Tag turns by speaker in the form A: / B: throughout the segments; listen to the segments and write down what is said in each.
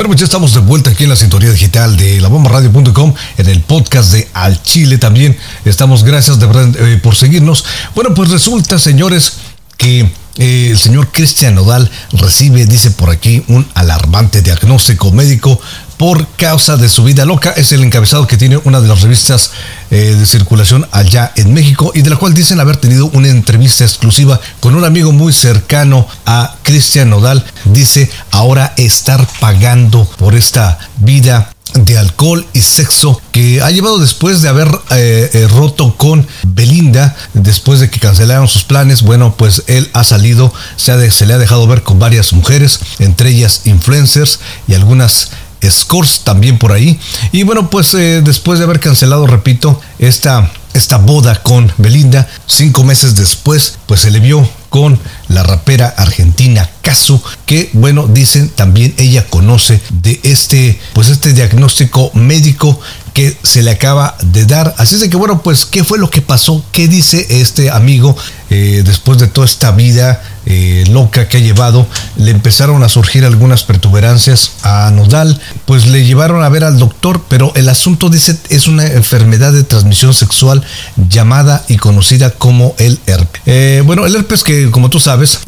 A: Bueno, pues ya estamos de vuelta aquí en la sintonía digital de labombaradio.com, en el podcast de Al Chile también. Estamos, gracias de verdad eh, por seguirnos. Bueno, pues resulta, señores, que eh, el señor Cristian Nodal recibe, dice por aquí, un alarmante diagnóstico médico por causa de su vida loca. Es el encabezado que tiene una de las revistas eh, de circulación allá en México y de la cual dicen haber tenido una entrevista exclusiva con un amigo muy cercano a Cristian Nodal. Dice ahora estar pagando por esta vida de alcohol y sexo que ha llevado después de haber eh, eh, roto con Belinda, después de que cancelaron sus planes, bueno, pues él ha salido, se, se le ha dejado ver con varias mujeres, entre ellas influencers y algunas Scores también por ahí. Y bueno, pues eh, después de haber cancelado, repito, esta, esta boda con Belinda, cinco meses después, pues se le vio con la rapera argentina Casu, que bueno, dicen también ella conoce de este, pues este diagnóstico médico que se le acaba de dar. Así es de que bueno, pues qué fue lo que pasó, qué dice este amigo eh, después de toda esta vida eh, loca que ha llevado, le empezaron a surgir algunas pertuberancias a Nodal, pues le llevaron a ver al doctor, pero el asunto dice es una enfermedad de transmisión sexual llamada y conocida como el herpes. Eh, bueno, el herpes que como tú sabes,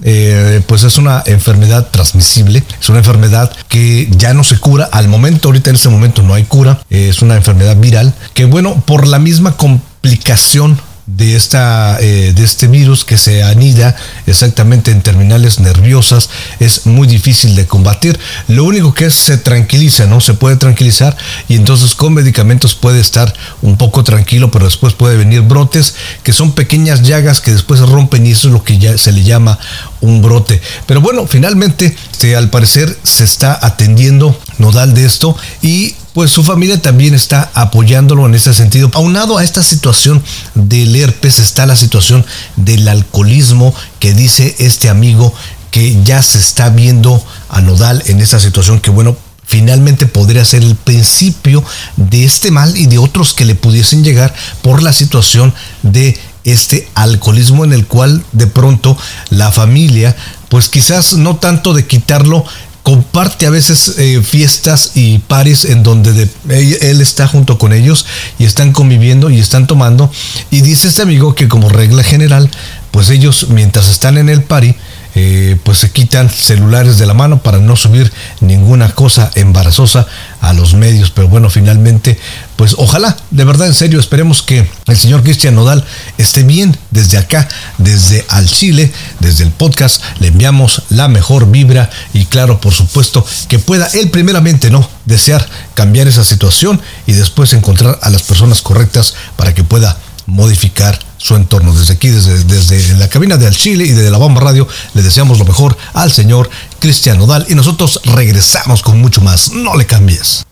A: pues es una enfermedad transmisible, es una enfermedad que ya no se cura, al momento, ahorita en este momento no hay cura, es una enfermedad viral que bueno, por la misma complicación de, esta, eh, de este virus que se anida exactamente en terminales nerviosas es muy difícil de combatir. Lo único que es se tranquiliza, ¿no? Se puede tranquilizar y entonces con medicamentos puede estar un poco tranquilo, pero después puede venir brotes que son pequeñas llagas que después se rompen y eso es lo que ya se le llama un brote. Pero bueno, finalmente, este, al parecer se está atendiendo nodal de esto y pues su familia también está apoyándolo en ese sentido. Aunado a esta situación del herpes está la situación del alcoholismo que dice este amigo que ya se está viendo a Nodal en esta situación que bueno, finalmente podría ser el principio de este mal y de otros que le pudiesen llegar por la situación de este alcoholismo en el cual de pronto la familia pues quizás no tanto de quitarlo comparte a veces eh, fiestas y pares en donde él está junto con ellos y están conviviendo y están tomando. Y dice este amigo que como regla general, pues ellos mientras están en el party, eh, pues se quitan celulares de la mano para no subir ninguna cosa embarazosa a los medios. Pero bueno, finalmente, pues ojalá, de verdad, en serio, esperemos que el señor Cristian Nodal esté bien desde acá, desde al Chile, desde el podcast. Le enviamos la mejor vibra y claro, por supuesto, que pueda él primeramente, ¿no? Desear cambiar esa situación y después encontrar a las personas correctas para que pueda modificar su entorno. Desde aquí, desde, desde la cabina de Al Chile y desde la Bomba Radio, le deseamos lo mejor al señor Cristian Nodal y nosotros regresamos con mucho más. No le cambies.